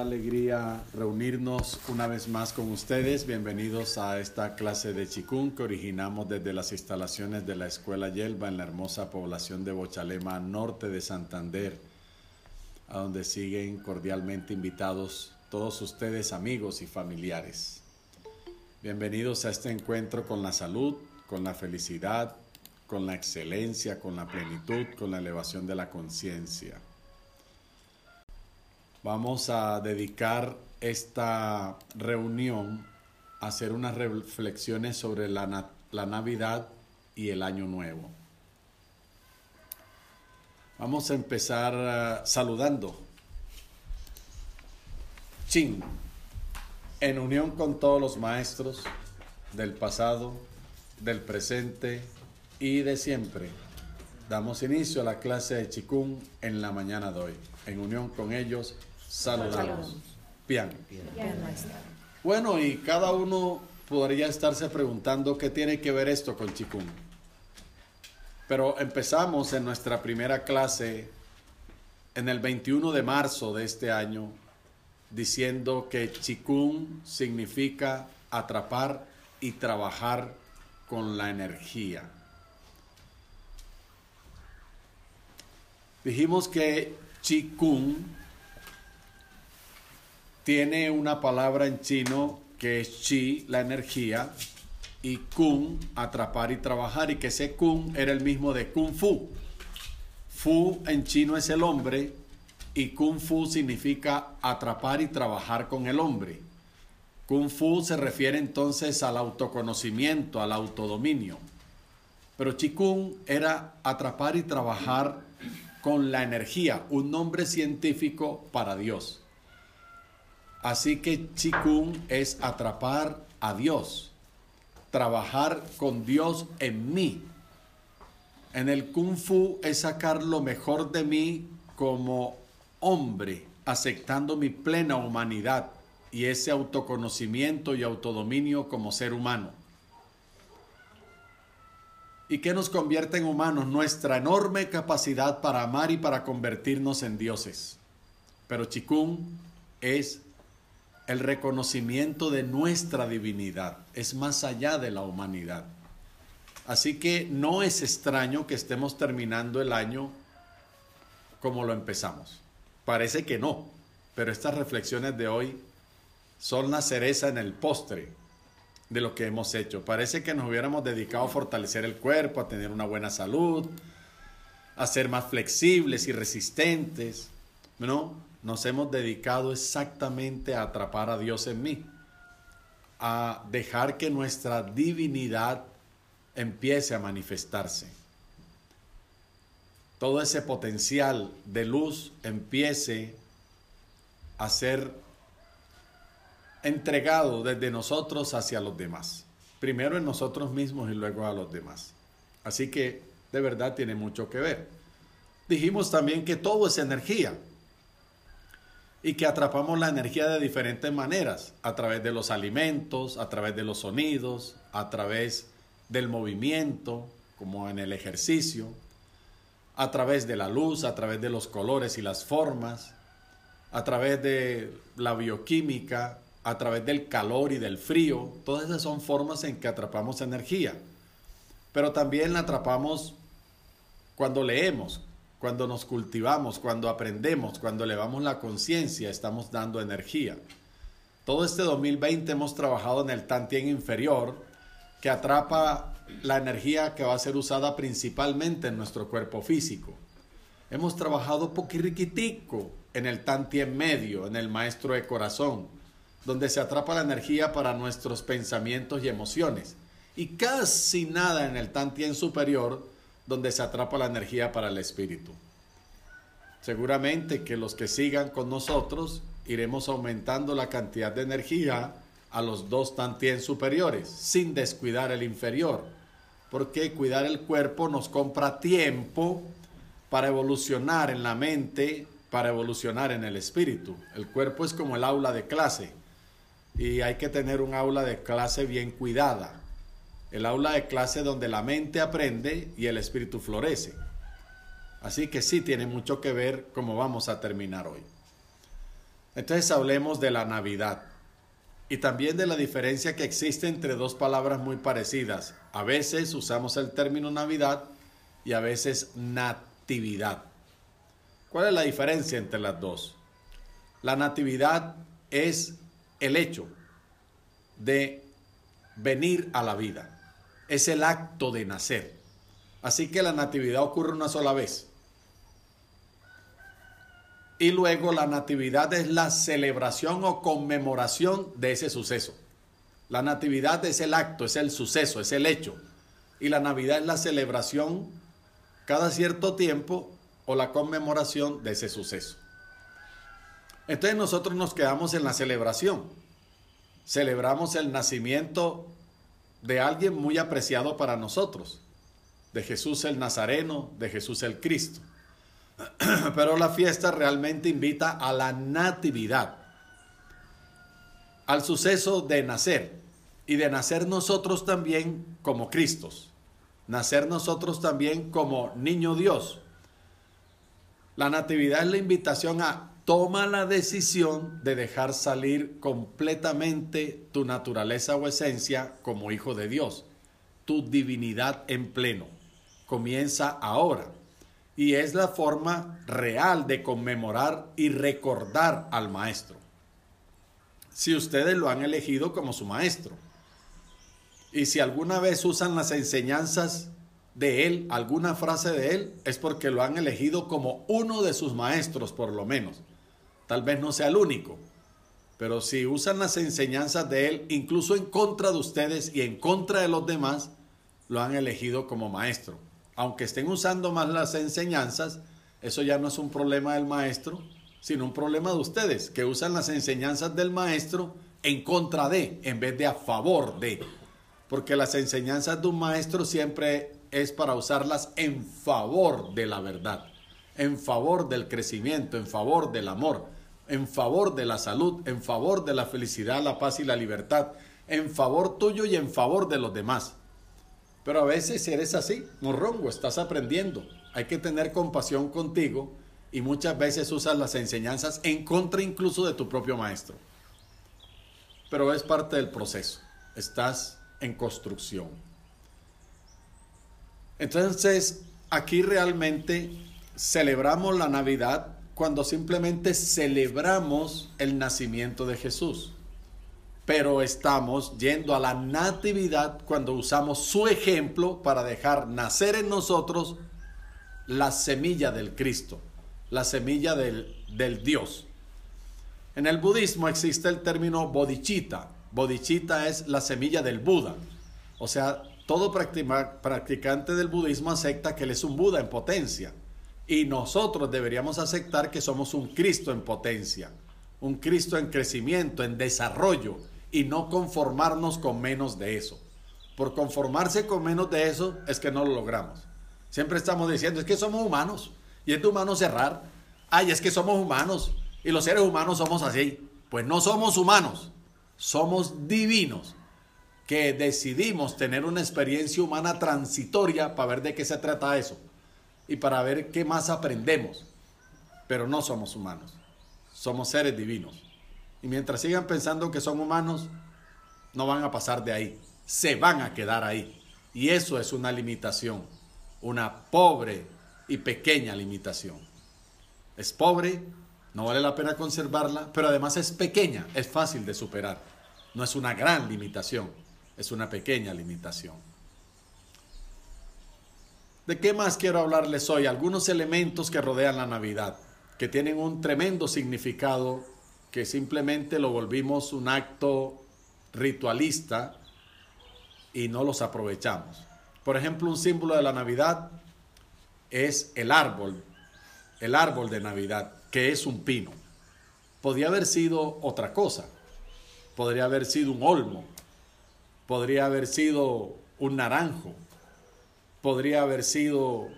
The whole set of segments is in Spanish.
alegría reunirnos una vez más con ustedes. Bienvenidos a esta clase de Chikung que originamos desde las instalaciones de la Escuela Yelva en la hermosa población de Bochalema, norte de Santander, a donde siguen cordialmente invitados todos ustedes, amigos y familiares. Bienvenidos a este encuentro con la salud, con la felicidad, con la excelencia, con la plenitud, con la elevación de la conciencia. Vamos a dedicar esta reunión a hacer unas reflexiones sobre la, la Navidad y el Año Nuevo. Vamos a empezar uh, saludando. Chin, en unión con todos los maestros del pasado, del presente y de siempre, damos inicio a la clase de Chikung en la mañana de hoy. En unión con ellos, saludamos. Bien. Bueno, y cada uno podría estarse preguntando qué tiene que ver esto con Chikung. Pero empezamos en nuestra primera clase en el 21 de marzo de este año diciendo que Chikung significa atrapar y trabajar con la energía. Dijimos que Chikung tiene una palabra en chino que es chi, la energía, y kung, atrapar y trabajar, y que ese kung era el mismo de kung fu. Fu en chino es el hombre y kung fu significa atrapar y trabajar con el hombre. Kung fu se refiere entonces al autoconocimiento, al autodominio. Pero Kung era atrapar y trabajar con la energía, un nombre científico para Dios. Así que Chikung es atrapar a Dios, trabajar con Dios en mí. En el Kung Fu es sacar lo mejor de mí como hombre, aceptando mi plena humanidad y ese autoconocimiento y autodominio como ser humano. ¿Y qué nos convierte en humanos? Nuestra enorme capacidad para amar y para convertirnos en dioses. Pero Chikung es el reconocimiento de nuestra divinidad, es más allá de la humanidad. Así que no es extraño que estemos terminando el año como lo empezamos. Parece que no, pero estas reflexiones de hoy son la cereza en el postre de lo que hemos hecho. Parece que nos hubiéramos dedicado a fortalecer el cuerpo, a tener una buena salud, a ser más flexibles y resistentes, ¿no? Nos hemos dedicado exactamente a atrapar a Dios en mí, a dejar que nuestra divinidad empiece a manifestarse. Todo ese potencial de luz empiece a ser entregado desde nosotros hacia los demás. Primero en nosotros mismos y luego a los demás. Así que de verdad tiene mucho que ver. Dijimos también que todo es energía y que atrapamos la energía de diferentes maneras, a través de los alimentos, a través de los sonidos, a través del movimiento, como en el ejercicio, a través de la luz, a través de los colores y las formas, a través de la bioquímica, a través del calor y del frío. Todas esas son formas en que atrapamos energía. Pero también la atrapamos cuando leemos, cuando nos cultivamos, cuando aprendemos, cuando elevamos la conciencia, estamos dando energía. Todo este 2020 hemos trabajado en el Tantien inferior, que atrapa la energía que va a ser usada principalmente en nuestro cuerpo físico. Hemos trabajado poquirriquitico en el Tantien medio, en el Maestro de Corazón, donde se atrapa la energía para nuestros pensamientos y emociones. Y casi nada en el Tantien superior, donde se atrapa la energía para el espíritu. Seguramente que los que sigan con nosotros iremos aumentando la cantidad de energía a los dos tantien superiores, sin descuidar el inferior, porque cuidar el cuerpo nos compra tiempo para evolucionar en la mente, para evolucionar en el espíritu. El cuerpo es como el aula de clase y hay que tener un aula de clase bien cuidada el aula de clase donde la mente aprende y el espíritu florece. Así que sí tiene mucho que ver cómo vamos a terminar hoy. Entonces hablemos de la Navidad y también de la diferencia que existe entre dos palabras muy parecidas. A veces usamos el término Navidad y a veces natividad. ¿Cuál es la diferencia entre las dos? La natividad es el hecho de venir a la vida. Es el acto de nacer. Así que la natividad ocurre una sola vez. Y luego la natividad es la celebración o conmemoración de ese suceso. La natividad es el acto, es el suceso, es el hecho. Y la Navidad es la celebración cada cierto tiempo o la conmemoración de ese suceso. Entonces nosotros nos quedamos en la celebración. Celebramos el nacimiento de alguien muy apreciado para nosotros, de Jesús el Nazareno, de Jesús el Cristo. Pero la fiesta realmente invita a la natividad, al suceso de nacer y de nacer nosotros también como Cristos, nacer nosotros también como niño Dios. La natividad es la invitación a toma la decisión de dejar salir completamente tu naturaleza o esencia como hijo de Dios, tu divinidad en pleno. Comienza ahora y es la forma real de conmemorar y recordar al maestro. Si ustedes lo han elegido como su maestro. Y si alguna vez usan las enseñanzas de él, alguna frase de él, es porque lo han elegido como uno de sus maestros, por lo menos. Tal vez no sea el único, pero si usan las enseñanzas de él, incluso en contra de ustedes y en contra de los demás, lo han elegido como maestro aunque estén usando más las enseñanzas, eso ya no es un problema del maestro, sino un problema de ustedes, que usan las enseñanzas del maestro en contra de, en vez de a favor de. Porque las enseñanzas de un maestro siempre es para usarlas en favor de la verdad, en favor del crecimiento, en favor del amor, en favor de la salud, en favor de la felicidad, la paz y la libertad, en favor tuyo y en favor de los demás. Pero a veces eres así, morrongo, estás aprendiendo. Hay que tener compasión contigo y muchas veces usas las enseñanzas en contra incluso de tu propio maestro. Pero es parte del proceso. Estás en construcción. Entonces, aquí realmente celebramos la Navidad cuando simplemente celebramos el nacimiento de Jesús pero estamos yendo a la natividad cuando usamos su ejemplo para dejar nacer en nosotros la semilla del Cristo, la semilla del, Dios. En el budismo existe el término bodhicitta. Bodhicitta es la semilla del Buda. O sea, todo practicante del budismo acepta que él es un Buda en potencia. Y nosotros deberíamos aceptar que somos un Cristo en potencia, un Cristo en crecimiento, en desarrollo, y no conformarnos con menos de eso. Por conformarse con menos de eso es que no lo logramos. Siempre estamos diciendo, es que somos humanos y es de humano cerrar. Ay, es que somos humanos y los seres humanos somos así. Pues no somos humanos, somos divinos que decidimos tener una experiencia humana transitoria para ver de qué se trata eso y para ver qué más aprendemos. Pero no somos humanos, somos seres divinos. Y mientras sigan pensando que son humanos, no van a pasar de ahí. Se van a quedar ahí. Y eso es una limitación. Una pobre y pequeña limitación. Es pobre, no vale la pena conservarla, pero además es pequeña, es fácil de superar. No es una gran limitación, es una pequeña limitación. ¿De qué más quiero hablarles hoy? Algunos elementos que rodean la Navidad, que tienen un tremendo significado que simplemente lo volvimos un acto ritualista y no los aprovechamos. Por ejemplo, un símbolo de la Navidad es el árbol, el árbol de Navidad, que es un pino. Podría haber sido otra cosa, podría haber sido un olmo, podría haber sido un naranjo, podría haber sido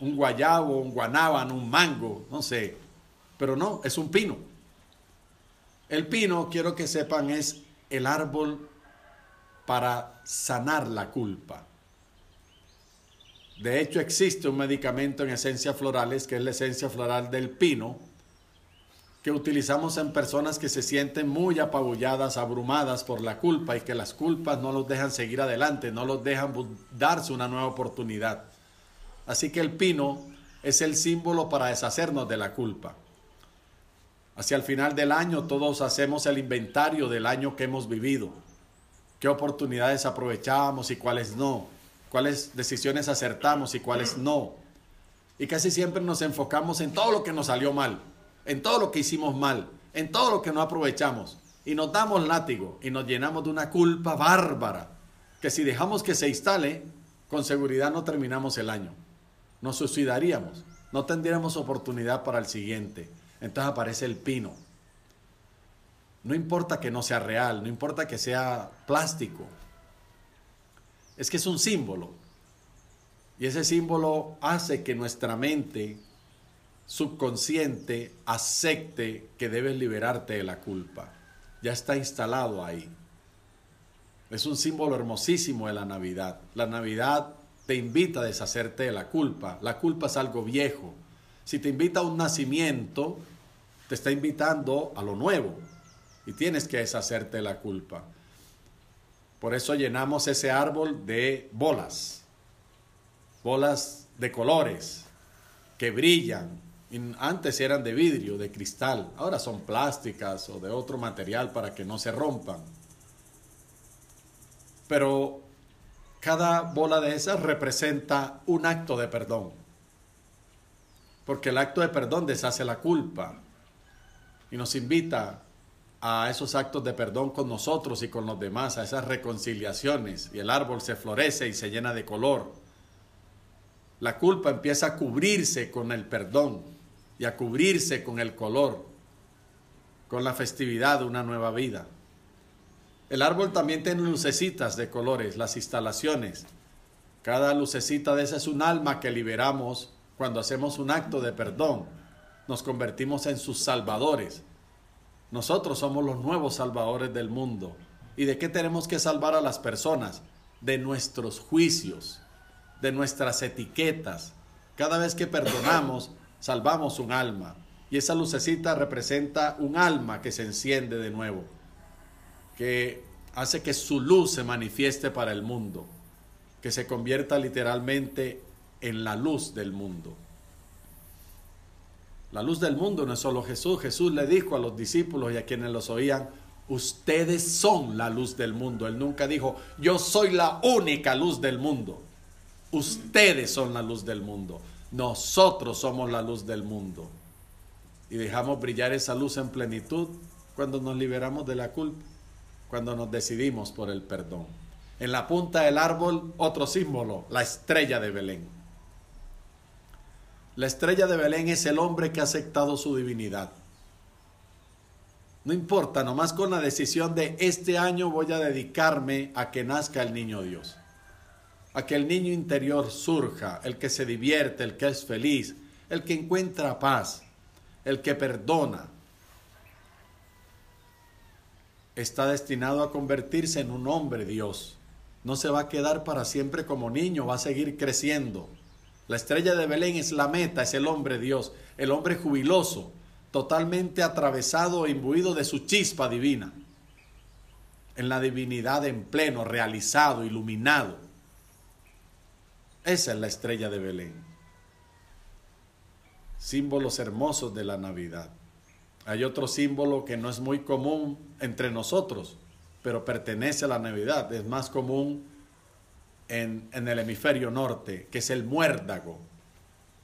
un guayabo, un guanábano, un mango, no sé, pero no, es un pino. El pino, quiero que sepan, es el árbol para sanar la culpa. De hecho, existe un medicamento en esencias florales, que es la esencia floral del pino, que utilizamos en personas que se sienten muy apabulladas, abrumadas por la culpa y que las culpas no los dejan seguir adelante, no los dejan darse una nueva oportunidad. Así que el pino es el símbolo para deshacernos de la culpa. Hacia el final del año todos hacemos el inventario del año que hemos vivido, qué oportunidades aprovechamos y cuáles no, cuáles decisiones acertamos y cuáles no. Y casi siempre nos enfocamos en todo lo que nos salió mal en todo lo que hicimos mal, en todo lo que no aprovechamos. Y nos damos látigo y nos llenamos de una culpa bárbara, que si dejamos que se instale, con seguridad no terminamos el año. Nos suicidaríamos, no tendríamos oportunidad para el siguiente. Entonces aparece el pino. No importa que no sea real, no importa que sea plástico. Es que es un símbolo. Y ese símbolo hace que nuestra mente subconsciente acepte que debes liberarte de la culpa. Ya está instalado ahí. Es un símbolo hermosísimo de la Navidad. La Navidad te invita a deshacerte de la culpa. La culpa es algo viejo. Si te invita a un nacimiento, te está invitando a lo nuevo y tienes que deshacerte de la culpa. Por eso llenamos ese árbol de bolas, bolas de colores que brillan, antes eran de vidrio, de cristal, ahora son plásticas o de otro material para que no se rompan. Pero cada bola de esas representa un acto de perdón. Porque el acto de perdón deshace la culpa y nos invita a esos actos de perdón con nosotros y con los demás, a esas reconciliaciones. Y el árbol se florece y se llena de color. La culpa empieza a cubrirse con el perdón y a cubrirse con el color, con la festividad de una nueva vida. El árbol también tiene lucecitas de colores, las instalaciones. Cada lucecita de esa es un alma que liberamos cuando hacemos un acto de perdón. Nos convertimos en sus salvadores. Nosotros somos los nuevos salvadores del mundo. ¿Y de qué tenemos que salvar a las personas? De nuestros juicios, de nuestras etiquetas. Cada vez que perdonamos, salvamos un alma. Y esa lucecita representa un alma que se enciende de nuevo, que hace que su luz se manifieste para el mundo, que se convierta literalmente en la luz del mundo. La luz del mundo no es solo Jesús. Jesús le dijo a los discípulos y a quienes los oían, ustedes son la luz del mundo. Él nunca dijo, yo soy la única luz del mundo. Ustedes son la luz del mundo. Nosotros somos la luz del mundo. Y dejamos brillar esa luz en plenitud cuando nos liberamos de la culpa, cuando nos decidimos por el perdón. En la punta del árbol, otro símbolo, la estrella de Belén. La estrella de Belén es el hombre que ha aceptado su divinidad. No importa, nomás con la decisión de este año voy a dedicarme a que nazca el niño Dios a que el niño interior surja, el que se divierte, el que es feliz, el que encuentra paz, el que perdona, está destinado a convertirse en un hombre Dios. No se va a quedar para siempre como niño, va a seguir creciendo. La estrella de Belén es la meta, es el hombre Dios, el hombre jubiloso, totalmente atravesado e imbuido de su chispa divina, en la divinidad en pleno, realizado, iluminado. Esa es la estrella de Belén. Símbolos hermosos de la Navidad. Hay otro símbolo que no es muy común entre nosotros, pero pertenece a la Navidad. Es más común en, en el hemisferio norte, que es el muérdago.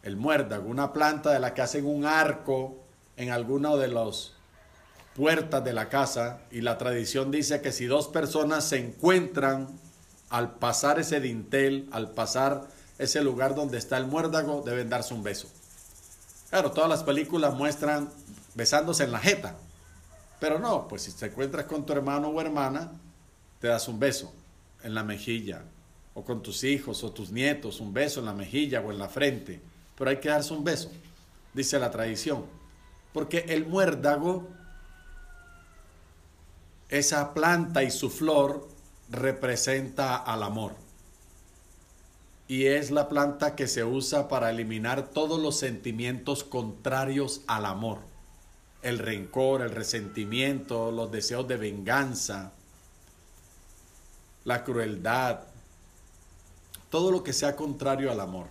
El muérdago, una planta de la que hacen un arco en alguna de las puertas de la casa y la tradición dice que si dos personas se encuentran al pasar ese dintel, al pasar ese lugar donde está el muérdago, deben darse un beso. Claro, todas las películas muestran besándose en la jeta, pero no, pues si te encuentras con tu hermano o hermana, te das un beso en la mejilla, o con tus hijos o tus nietos, un beso en la mejilla o en la frente, pero hay que darse un beso, dice la tradición, porque el muérdago, esa planta y su flor, representa al amor. Y es la planta que se usa para eliminar todos los sentimientos contrarios al amor. el rencor, el resentimiento, los deseos de venganza, la crueldad, todo lo que sea contrario al amor,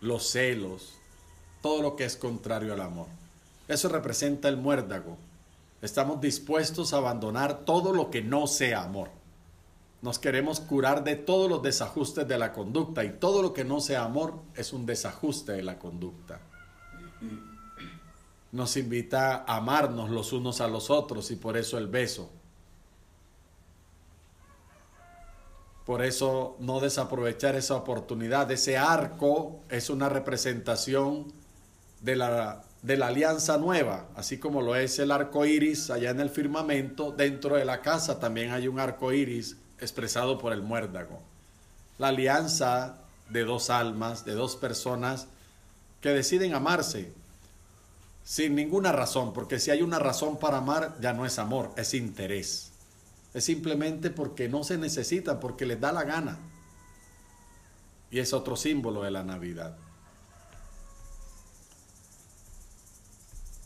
los celos, todo lo que es contrario al amor. Eso representa el muérdago. Estamos dispuestos a abandonar todo lo que no sea amor. Nos queremos curar de todos los desajustes de la conducta y todo lo que no sea amor es un desajuste de la conducta. Nos invita a amarnos los unos a los otros y por eso el beso. Por eso no desaprovechar esa oportunidad. Ese arco es una representación de la, de la alianza nueva, así como lo es el arco iris allá en el firmamento. Dentro de la casa también hay un arco iris expresado por el muérdago. La alianza de dos almas, de dos personas que deciden amarse sin ninguna razón, porque si hay una razón para amar, ya no es amor, es interés. Es simplemente porque no se necesita, porque les da la gana. Y es otro símbolo de la Navidad.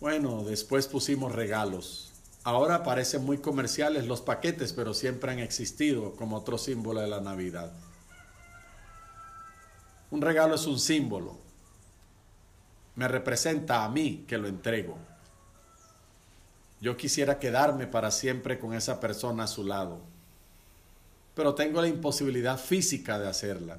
Bueno, después pusimos regalos. Ahora parecen muy comerciales los paquetes, pero siempre han existido como otro símbolo de la Navidad. Un regalo es un símbolo. Me representa a mí que lo entrego. Yo quisiera quedarme para siempre con esa persona a su lado, pero tengo la imposibilidad física de hacerla.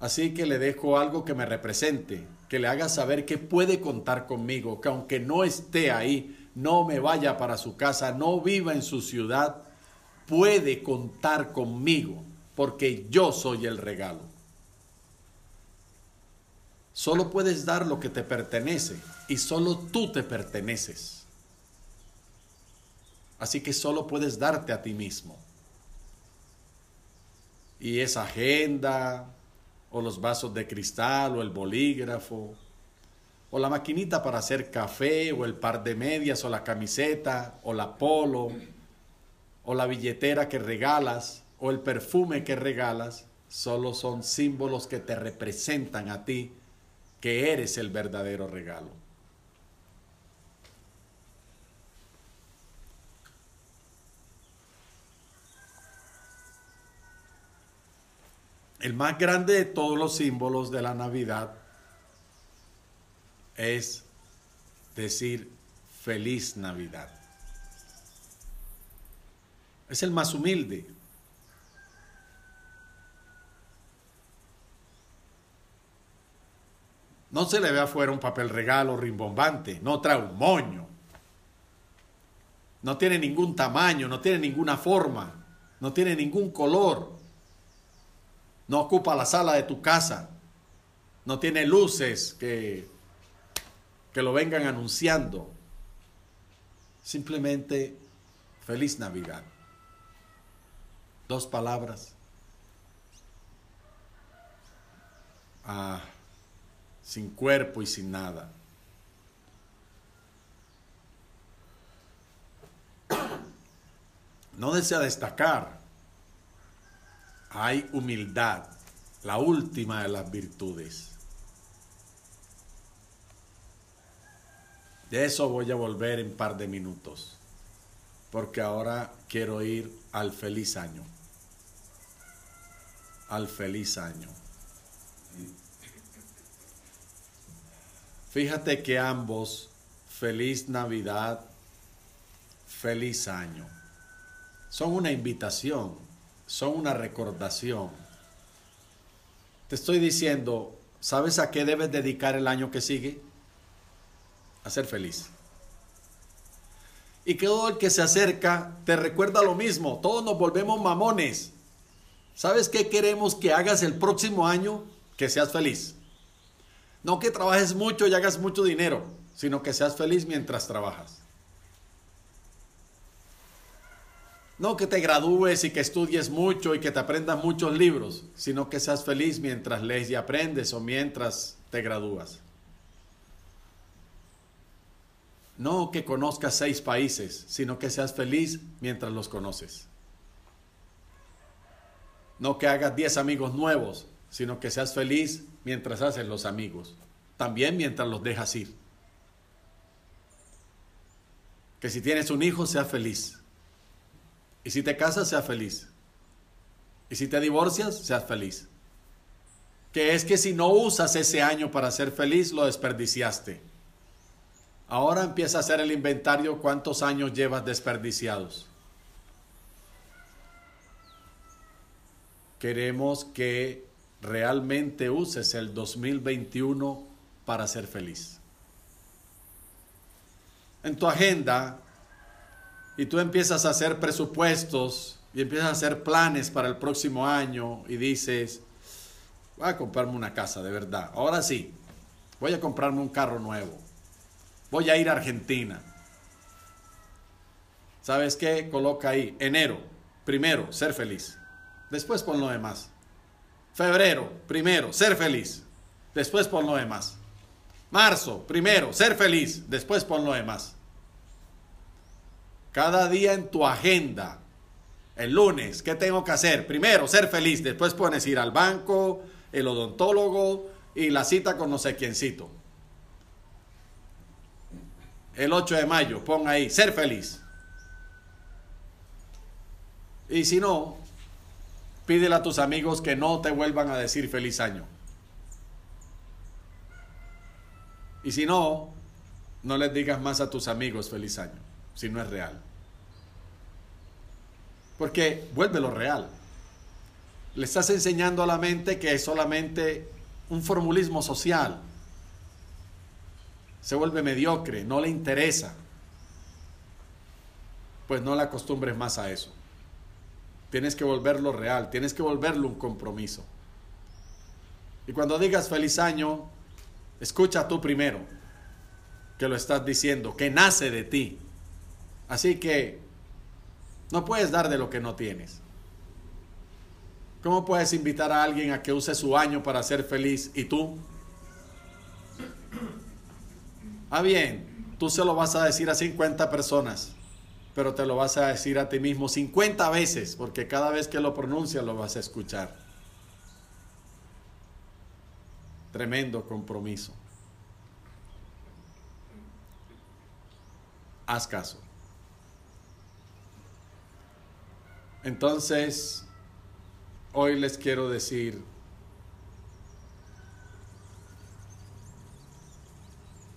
Así que le dejo algo que me represente, que le haga saber que puede contar conmigo, que aunque no esté ahí, no me vaya para su casa, no viva en su ciudad, puede contar conmigo, porque yo soy el regalo. Solo puedes dar lo que te pertenece y solo tú te perteneces. Así que solo puedes darte a ti mismo. Y esa agenda, o los vasos de cristal, o el bolígrafo, o la maquinita para hacer café, o el par de medias, o la camiseta, o la polo, o la billetera que regalas, o el perfume que regalas, solo son símbolos que te representan a ti, que eres el verdadero regalo. El más grande de todos los símbolos de la Navidad es decir feliz Navidad. Es el más humilde. No se le ve afuera un papel regalo rimbombante, no trae un moño. No tiene ningún tamaño, no tiene ninguna forma, no tiene ningún color no ocupa la sala de tu casa, no tiene luces que, que lo vengan anunciando. Simplemente feliz Navidad. Dos palabras. Ah, sin cuerpo y sin nada. No desea destacar hay humildad, la última de las virtudes. De eso voy a volver en par de minutos, porque ahora quiero ir al feliz año. Al feliz año. Fíjate que ambos, feliz Navidad, feliz año, son una invitación son una recordación. Te estoy diciendo, ¿sabes a qué debes dedicar el año que sigue? A ser feliz. Y que todo el que se acerca te recuerda lo mismo. Todos nos volvemos mamones. ¿Sabes qué queremos que hagas el próximo año? Que seas feliz. No que trabajes mucho y hagas mucho dinero, sino que seas feliz mientras trabajas. No que te gradúes y que estudies mucho y que te aprendas muchos libros, sino que seas feliz mientras lees y aprendes o mientras te gradúas. No que conozcas seis países, sino que seas feliz mientras los conoces. No que hagas diez amigos nuevos, sino que seas feliz mientras haces los amigos. También mientras los dejas ir. Que si tienes un hijo, sea feliz. Y si te casas, sea feliz. Y si te divorcias, seas feliz. Que es que si no usas ese año para ser feliz, lo desperdiciaste. Ahora empieza a hacer el inventario cuántos años llevas desperdiciados. Queremos que realmente uses el 2021 para ser feliz. En tu agenda, y tú empiezas a hacer presupuestos y empiezas a hacer planes para el próximo año y dices, voy a comprarme una casa de verdad. Ahora sí, voy a comprarme un carro nuevo. Voy a ir a Argentina. ¿Sabes qué? Coloca ahí, enero, primero, ser feliz. Después pon lo demás. Febrero, primero, ser feliz. Después pon lo demás. Marzo, primero, ser feliz. Después pon lo demás. Cada día en tu agenda. El lunes, ¿qué tengo que hacer? Primero, ser feliz. Después pones ir al banco, el odontólogo y la cita con no sé quiéncito. El 8 de mayo, pon ahí, ser feliz. Y si no, pídele a tus amigos que no te vuelvan a decir feliz año. Y si no, no les digas más a tus amigos feliz año, si no es real. Porque vuelve lo real. Le estás enseñando a la mente que es solamente un formulismo social. Se vuelve mediocre, no le interesa. Pues no la acostumbres más a eso. Tienes que volverlo real, tienes que volverlo un compromiso. Y cuando digas feliz año, escucha tú primero que lo estás diciendo, que nace de ti. Así que no puedes dar de lo que no tienes. ¿Cómo puedes invitar a alguien a que use su año para ser feliz y tú? Ah, bien, tú se lo vas a decir a 50 personas, pero te lo vas a decir a ti mismo 50 veces, porque cada vez que lo pronuncias lo vas a escuchar. Tremendo compromiso. Haz caso. Entonces, hoy les quiero decir,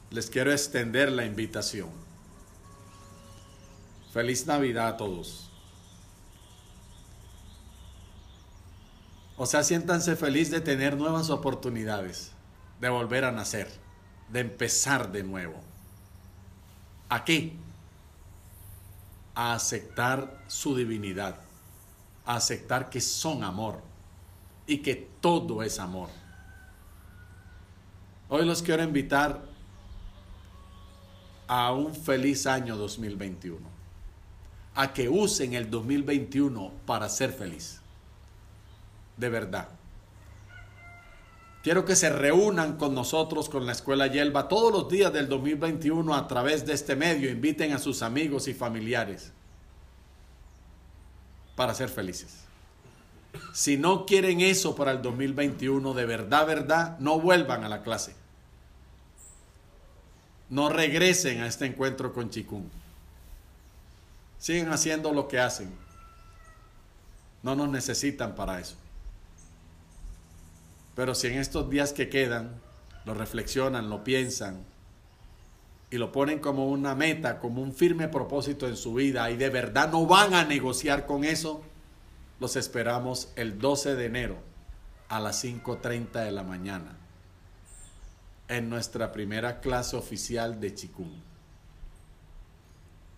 les quiero extender la invitación. Feliz Navidad a todos. O sea, siéntanse feliz de tener nuevas oportunidades, de volver a nacer, de empezar de nuevo. Aquí, a aceptar su divinidad aceptar que son amor y que todo es amor. Hoy los quiero invitar a un feliz año 2021, a que usen el 2021 para ser feliz, de verdad. Quiero que se reúnan con nosotros, con la Escuela Yelva, todos los días del 2021 a través de este medio. Inviten a sus amigos y familiares para ser felices. Si no quieren eso para el 2021, de verdad, verdad, no vuelvan a la clase. No regresen a este encuentro con Chikung. Siguen haciendo lo que hacen. No nos necesitan para eso. Pero si en estos días que quedan lo reflexionan, lo piensan y lo ponen como una meta, como un firme propósito en su vida y de verdad no van a negociar con eso, los esperamos el 12 de enero a las 5.30 de la mañana en nuestra primera clase oficial de Chikung.